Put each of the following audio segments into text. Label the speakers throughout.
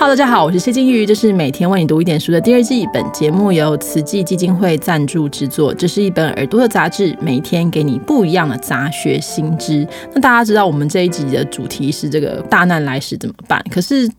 Speaker 1: Hello，大家好，我是谢金鱼，这是每天为你读一点书的第二季。本节目由慈济基金会赞助制作，这是一本耳朵的杂志，每天给你不一样的杂学新知。那大家知道我们这一集的主题是这个大难来时怎么办？可是。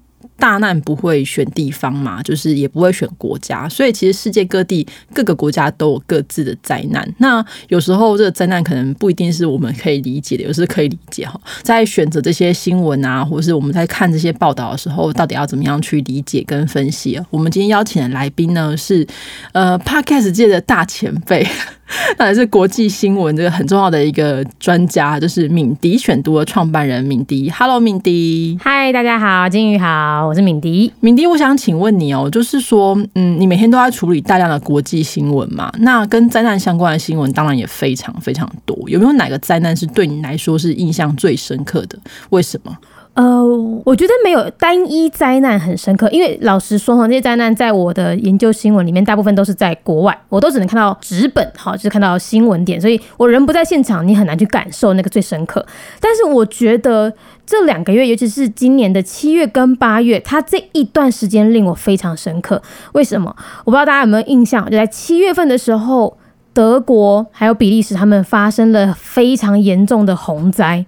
Speaker 1: 大难不会选地方嘛，就是也不会选国家，所以其实世界各地各个国家都有各自的灾难。那有时候这个灾难可能不一定是我们可以理解的，有时可以理解哈。在选择这些新闻啊，或是我们在看这些报道的时候，到底要怎么样去理解跟分析？我们今天邀请的来宾呢是呃，Podcast 界的大前辈。那也是国际新闻这个很重要的一个专家，就是敏迪选读的创办人敏迪。Hello，敏迪。
Speaker 2: 嗨，大家好，金鱼好，我是敏迪。
Speaker 1: 敏迪，我想请问你哦，就是说，嗯，你每天都在处理大量的国际新闻嘛？那跟灾难相关的新闻当然也非常非常多。有没有哪个灾难是对你来说是印象最深刻的？为什么？
Speaker 2: 呃，我觉得没有单一灾难很深刻，因为老实说哈，这些灾难在我的研究新闻里面，大部分都是在国外，我都只能看到纸本，哈，就是看到新闻点，所以我人不在现场，你很难去感受那个最深刻。但是我觉得这两个月，尤其是今年的七月跟八月，它这一段时间令我非常深刻。为什么？我不知道大家有没有印象，就在七月份的时候，德国还有比利时，他们发生了非常严重的洪灾。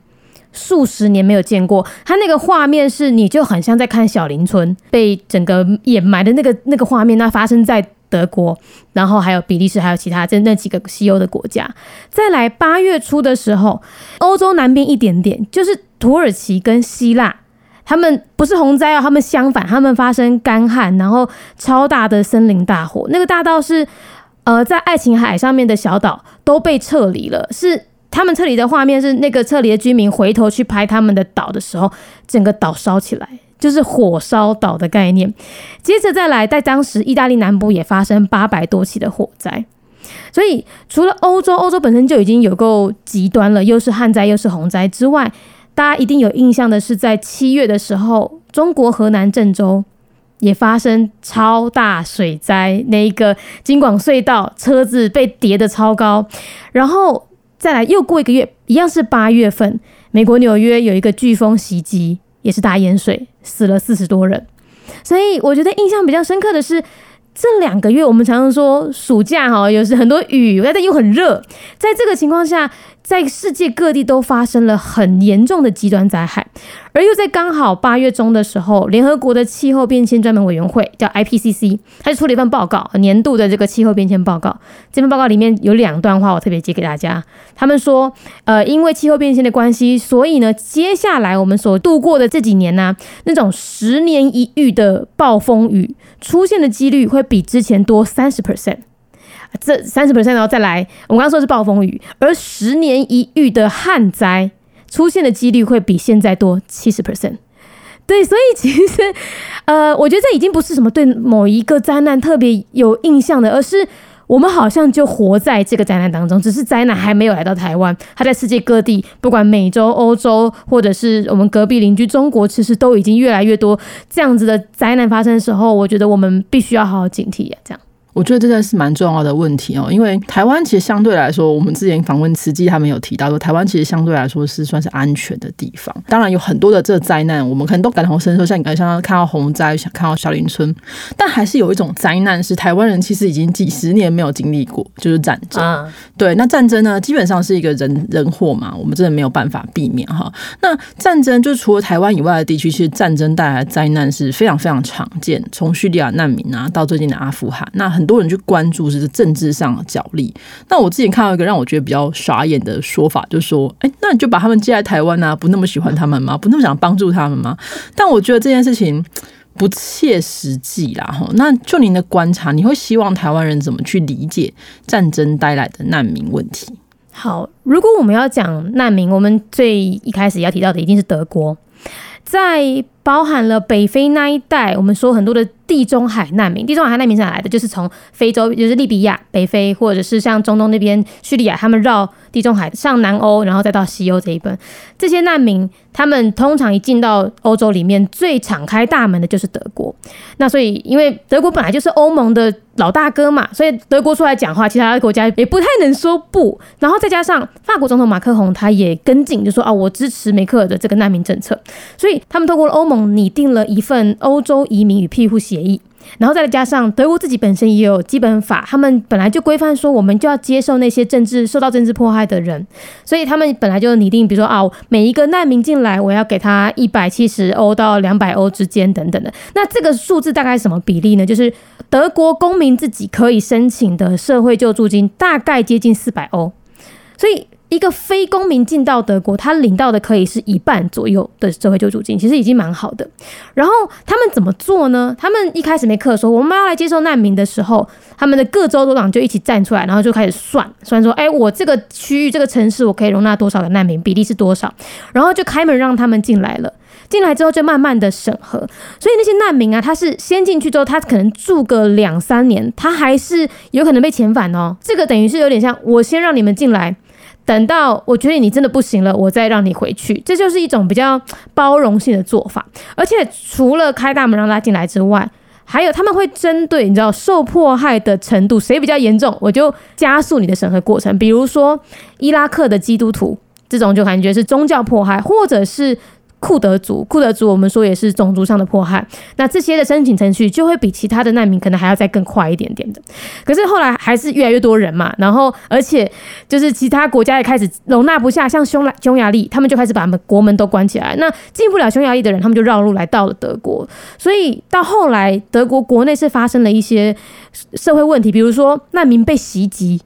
Speaker 2: 数十年没有见过，它那个画面是你就很像在看小林村被整个掩埋的那个那个画面，那发生在德国，然后还有比利时，还有其他这那几个西欧的国家。再来八月初的时候，欧洲南边一点点，就是土耳其跟希腊，他们不是洪灾啊，他们相反，他们发生干旱，然后超大的森林大火，那个大到是呃在爱琴海上面的小岛都被撤离了，是。他们撤离的画面是那个撤离的居民回头去拍他们的岛的时候，整个岛烧起来，就是火烧岛的概念。接着再来，在当时意大利南部也发生八百多起的火灾。所以除了欧洲，欧洲本身就已经有够极端了，又是旱灾又是洪灾之外，大家一定有印象的是，在七月的时候，中国河南郑州也发生超大水灾，那一个京广隧道车子被叠得超高，然后。再来，又过一个月，一样是八月份，美国纽约有一个飓风袭击，也是大盐水，死了四十多人。所以我觉得印象比较深刻的是，这两个月我们常常说暑假哈，有时很多雨，但又很热，在这个情况下。在世界各地都发生了很严重的极端灾害，而又在刚好八月中的时候，联合国的气候变迁专门委员会叫 IPCC，它就出了一份报告，年度的这个气候变迁报告。这份报告里面有两段话，我特别接给大家。他们说，呃，因为气候变迁的关系，所以呢，接下来我们所度过的这几年呢，那种十年一遇的暴风雨出现的几率会比之前多三十 percent。这三十 percent 然后再来，我们刚刚说的是暴风雨，而十年一遇的旱灾出现的几率会比现在多七十 percent。对，所以其实，呃，我觉得这已经不是什么对某一个灾难特别有印象的，而是我们好像就活在这个灾难当中，只是灾难还没有来到台湾，它在世界各地，不管美洲、欧洲，或者是我们隔壁邻居中国，其实都已经越来越多这样子的灾难发生的时候，我觉得我们必须要好好警惕啊，这样。
Speaker 1: 我觉得这个是蛮重要的问题哦，因为台湾其实相对来说，我们之前访问慈济，他们有提到说，台湾其实相对来说是算是安全的地方。当然有很多的这个灾难，我们可能都感同身受，像你刚刚看到洪灾，想看到小林村，但还是有一种灾难是台湾人其实已经几十年没有经历过，就是战争。对，那战争呢，基本上是一个人人祸嘛，我们真的没有办法避免哈。那战争就除了台湾以外的地区，其实战争带来的灾难是非常非常常见，从叙利亚难民啊，到最近的阿富汗，那很。很多人去关注是政治上的角力。那我之前看到一个让我觉得比较傻眼的说法，就是说，哎，那你就把他们接来台湾啊？不那么喜欢他们吗？不那么想帮助他们吗？但我觉得这件事情不切实际啦。哈，那就您的观察，你会希望台湾人怎么去理解战争带来的难民问题？
Speaker 2: 好，如果我们要讲难民，我们最一开始要提到的一定是德国，在包含了北非那一带，我们说很多的。地中海难民，地中海难民是哪来的？就是从非洲，就是利比亚、北非，或者是像中东那边叙利亚，他们绕地中海上南欧，然后再到西欧这一边。这些难民，他们通常一进到欧洲里面，最敞开大门的就是德国。那所以，因为德国本来就是欧盟的老大哥嘛，所以德国出来讲话，其他的国家也不太能说不。然后再加上法国总统马克宏，他也跟进，就说啊，我支持梅克尔的这个难民政策。所以他们透过欧盟。拟定了一份欧洲移民与庇护协议。然后再加上德国自己本身也有基本法，他们本来就规范说，我们就要接受那些政治受到政治迫害的人，所以他们本来就拟定，比如说啊，每一个难民进来，我要给他一百七十欧到两百欧之间等等的。那这个数字大概什么比例呢？就是德国公民自己可以申请的社会救助金大概接近四百欧，所以。一个非公民进到德国，他领到的可以是一半左右的社会救助金，其实已经蛮好的。然后他们怎么做呢？他们一开始没课说我们要来接受难民的时候，他们的各州州长就一起站出来，然后就开始算算说，哎，我这个区域这个城市我可以容纳多少个难民，比例是多少？然后就开门让他们进来了。进来之后就慢慢的审核，所以那些难民啊，他是先进去之后，他可能住个两三年，他还是有可能被遣返哦。这个等于是有点像我先让你们进来。等到我觉得你真的不行了，我再让你回去，这就是一种比较包容性的做法。而且除了开大门让他进来之外，还有他们会针对你知道受迫害的程度谁比较严重，我就加速你的审核过程。比如说伊拉克的基督徒这种，就感觉是宗教迫害，或者是。库德族，库德族，我们说也是种族上的迫害。那这些的申请程序就会比其他的难民可能还要再更快一点点的。可是后来还是越来越多人嘛，然后而且就是其他国家也开始容纳不下，像匈匈牙利，他们就开始把门国门都关起来。那进不了匈牙利的人，他们就绕路来到了德国。所以到后来，德国国内是发生了一些社会问题，比如说难民被袭击。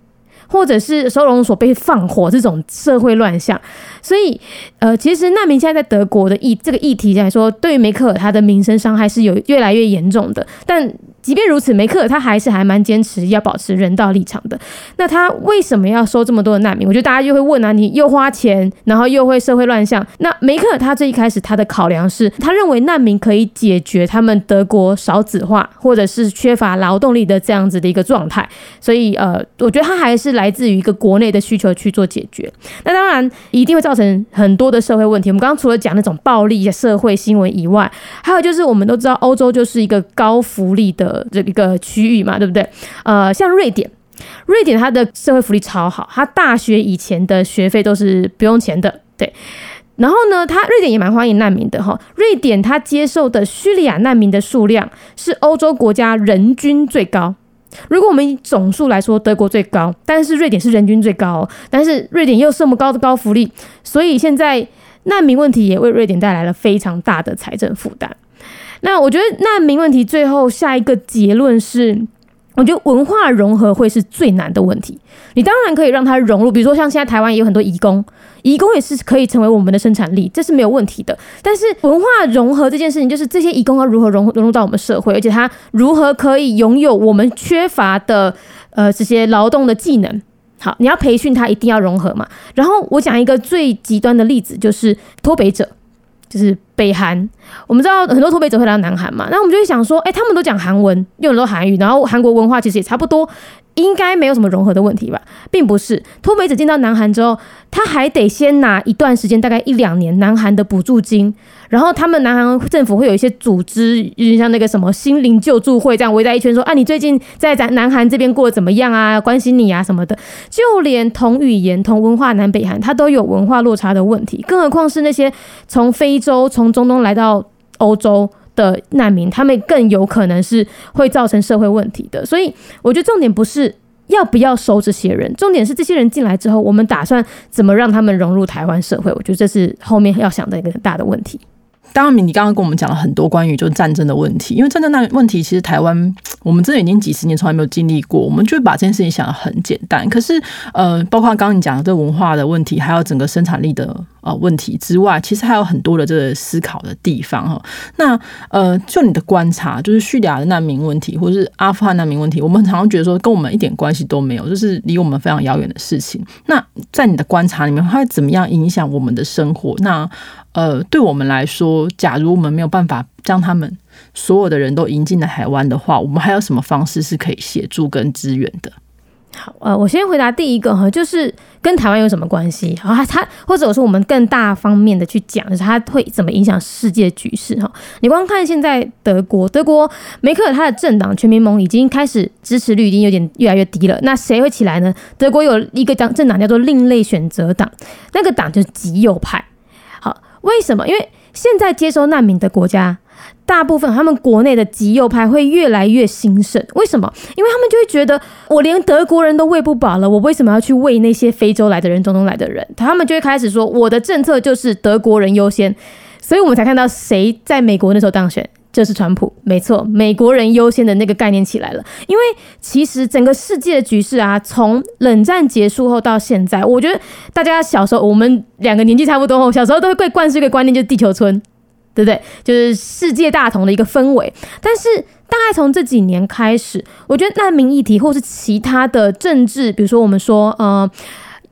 Speaker 2: 或者是收容所被放火这种社会乱象，所以呃，其实难民现在在德国的议这个议题来说，对于梅克尔他的名声伤害是有越来越严重的，但。即便如此，梅克他还是还蛮坚持要保持人道立场的。那他为什么要收这么多的难民？我觉得大家就会问啊，你又花钱，然后又会社会乱象。那梅克他这一开始他的考量是，他认为难民可以解决他们德国少子化或者是缺乏劳动力的这样子的一个状态。所以呃，我觉得他还是来自于一个国内的需求去做解决。那当然一定会造成很多的社会问题。我们刚刚除了讲那种暴力的社会新闻以外，还有就是我们都知道欧洲就是一个高福利的。这一个区域嘛，对不对？呃，像瑞典，瑞典它的社会福利超好，它大学以前的学费都是不用钱的，对。然后呢，它瑞典也蛮欢迎难民的哈。瑞典它接受的叙利亚难民的数量是欧洲国家人均最高。如果我们以总数来说，德国最高，但是瑞典是人均最高，但是瑞典又这么高的高福利，所以现在难民问题也为瑞典带来了非常大的财政负担。那我觉得难民问题最后下一个结论是，我觉得文化融合会是最难的问题。你当然可以让它融入，比如说像现在台湾也有很多移工，移工也是可以成为我们的生产力，这是没有问题的。但是文化融合这件事情，就是这些移工要如何融融入到我们社会，而且他如何可以拥有我们缺乏的呃这些劳动的技能。好，你要培训他，一定要融合嘛。然后我讲一个最极端的例子，就是脱北者。就是北韩，我们知道很多脱北者会来到南韩嘛，那我们就会想说，哎，他们都讲韩文，用很多韩语，然后韩国文化其实也差不多。应该没有什么融合的问题吧，并不是。脱北者进到南韩之后，他还得先拿一段时间，大概一两年，南韩的补助金。然后他们南韩政府会有一些组织，就像那个什么心灵救助会，这样围在一圈说：“啊，你最近在咱南韩这边过得怎么样啊？关心你啊什么的。”就连同语言、同文化南北韩，它都有文化落差的问题，更何况是那些从非洲、从中东来到欧洲。的难民，他们更有可能是会造成社会问题的，所以我觉得重点不是要不要收这些人，重点是这些人进来之后，我们打算怎么让他们融入台湾社会。我觉得这是后面要想的一个很大的问题。
Speaker 1: 当然，你刚刚跟我们讲了很多关于就是战争的问题，因为战争那问题，其实台湾我们真的已经几十年从来没有经历过，我们就会把这件事情想得很简单。可是，呃，包括刚刚你讲的这文化的问题，还有整个生产力的呃问题之外，其实还有很多的这个思考的地方哈。那呃，就你的观察，就是叙利亚的难民问题，或者是阿富汗难民问题，我们常常觉得说跟我们一点关系都没有，就是离我们非常遥远的事情。那在你的观察里面，它会怎么样影响我们的生活？那呃，对我们来说，假如我们没有办法将他们所有的人都迎进来台湾的话，我们还有什么方式是可以协助跟支援的？
Speaker 2: 好，呃，我先回答第一个哈，就是跟台湾有什么关系？好，它或者说我们更大方面的去讲，就是它会怎么影响世界局势？哈，你光看现在德国，德国梅克尔他的政党全民盟已经开始支持率已经有点越来越低了。那谁会起来呢？德国有一个党政党叫做另类选择党，那个党就是极右派。好为什么？因为现在接收难民的国家。大部分他们国内的极右派会越来越兴盛，为什么？因为他们就会觉得，我连德国人都喂不饱了，我为什么要去喂那些非洲来的人、中东来的人？他们就会开始说，我的政策就是德国人优先，所以我们才看到谁在美国那时候当选，就是川普。没错，美国人优先的那个概念起来了。因为其实整个世界的局势啊，从冷战结束后到现在，我觉得大家小时候，我们两个年纪差不多，小时候都会被灌输一个观念，就是地球村。对不对？就是世界大同的一个氛围。但是大概从这几年开始，我觉得难民议题或是其他的政治，比如说我们说，呃，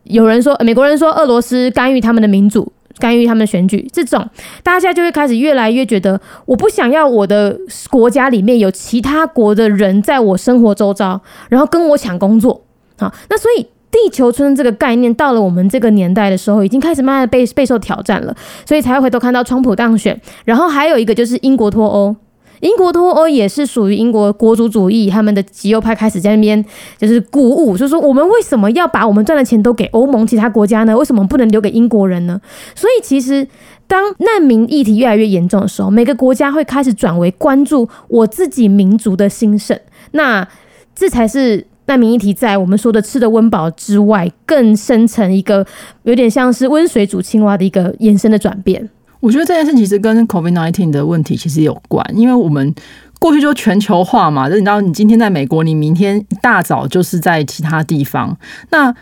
Speaker 2: 有人说美国人说俄罗斯干预他们的民主，干预他们的选举，这种大家就会开始越来越觉得，我不想要我的国家里面有其他国的人在我生活周遭，然后跟我抢工作。好，那所以。地球村这个概念到了我们这个年代的时候，已经开始慢慢被备受挑战了，所以才会回头看到川普当选。然后还有一个就是英国脱欧，英国脱欧也是属于英国国主主义，他们的极右派开始在那边就是鼓舞，就是说我们为什么要把我们赚的钱都给欧盟其他国家呢？为什么不能留给英国人呢？所以其实当难民议题越来越严重的时候，每个国家会开始转为关注我自己民族的兴盛，那这才是。难民议题在我们说的吃的温饱之外，更深层一个有点像是温水煮青蛙的一个延伸的转变。
Speaker 1: 我觉得这件事其实跟 COVID nineteen 的问题其实有关，因为我们过去就全球化嘛，就你知道，你今天在美国，你明天一大早就是在其他地方，那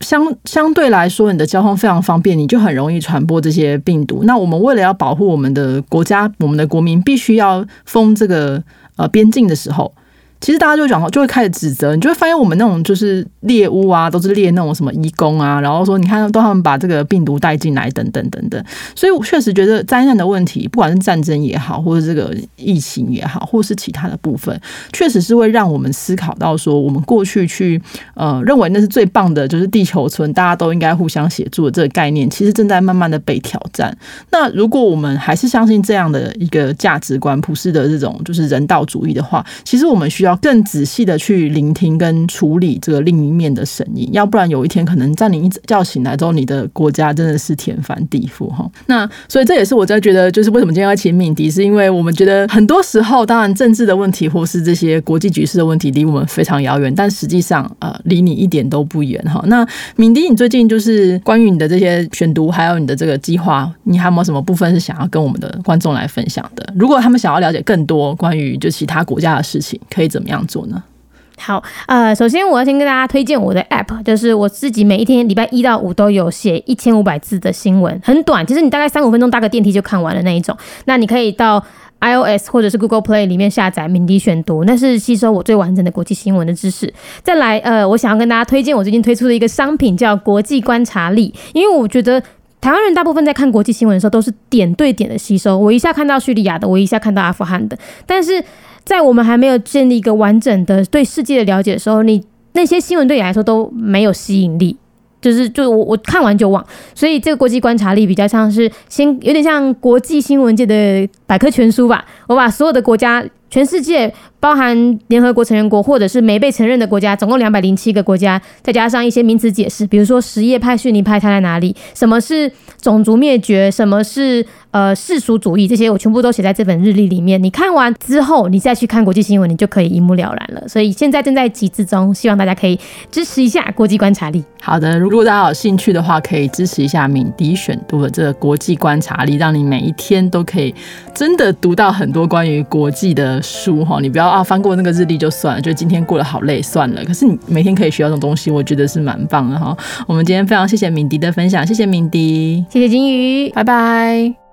Speaker 1: 相相对来说，你的交通非常方便，你就很容易传播这些病毒。那我们为了要保护我们的国家，我们的国民必须要封这个呃边境的时候。其实大家就讲，就会开始指责，你就会发现我们那种就是猎巫啊，都是猎那种什么义工啊，然后说你看都他们把这个病毒带进来，等等等等。所以我确实觉得灾难的问题，不管是战争也好，或者这个疫情也好，或是其他的部分，确实是会让我们思考到说，我们过去去呃认为那是最棒的，就是地球村，大家都应该互相协助的这个概念，其实正在慢慢的被挑战。那如果我们还是相信这样的一个价值观，普世的这种就是人道主义的话，其实我们需要。要更仔细的去聆听跟处理这个另一面的声音，要不然有一天可能在你一觉醒来之后，你的国家真的是天翻地覆哈。那所以这也是我在觉得，就是为什么今天要请敏迪，是因为我们觉得很多时候，当然政治的问题或是这些国际局势的问题离我们非常遥远，但实际上呃离你一点都不远哈。那敏迪，你最近就是关于你的这些选读，还有你的这个计划，你还有没有什么部分是想要跟我们的观众来分享的？如果他们想要了解更多关于就其他国家的事情，可以。怎么样做呢？
Speaker 2: 好，呃，首先我要先跟大家推荐我的 App，就是我自己每一天礼拜一到五都有写一千五百字的新闻，很短，其实你大概三五分钟搭个电梯就看完了那一种。那你可以到 iOS 或者是 Google Play 里面下载敏迪选读，那是吸收我最完整的国际新闻的知识。再来，呃，我想要跟大家推荐我最近推出的一个商品，叫国际观察力，因为我觉得台湾人大部分在看国际新闻的时候都是点对点的吸收，我一下看到叙利亚的，我一下看到阿富汗的，但是。在我们还没有建立一个完整的对世界的了解的时候，你那些新闻对你来说都没有吸引力，就是就我我看完就忘。所以这个国际观察力比较像是先有点像国际新闻界的百科全书吧。我把所有的国家，全世界包含联合国成员国或者是没被承认的国家，总共两百零七个国家，再加上一些名词解释，比如说什叶派、逊尼派它在哪里，什么是种族灭绝，什么是。呃，世俗主义这些我全部都写在这本日历里面。你看完之后，你再去看国际新闻，你就可以一目了然了。所以现在正在集资中，希望大家可以支持一下国际观察力。
Speaker 1: 好的，如果大家有兴趣的话，可以支持一下敏迪选读的这个国际观察力，让你每一天都可以真的读到很多关于国际的书哈。你不要啊翻过那个日历就算了，就今天过得好累算了。可是你每天可以学到这种东西，我觉得是蛮棒的哈。我们今天非常谢谢敏迪的分享，谢谢敏迪，
Speaker 2: 谢谢金鱼，
Speaker 1: 拜拜。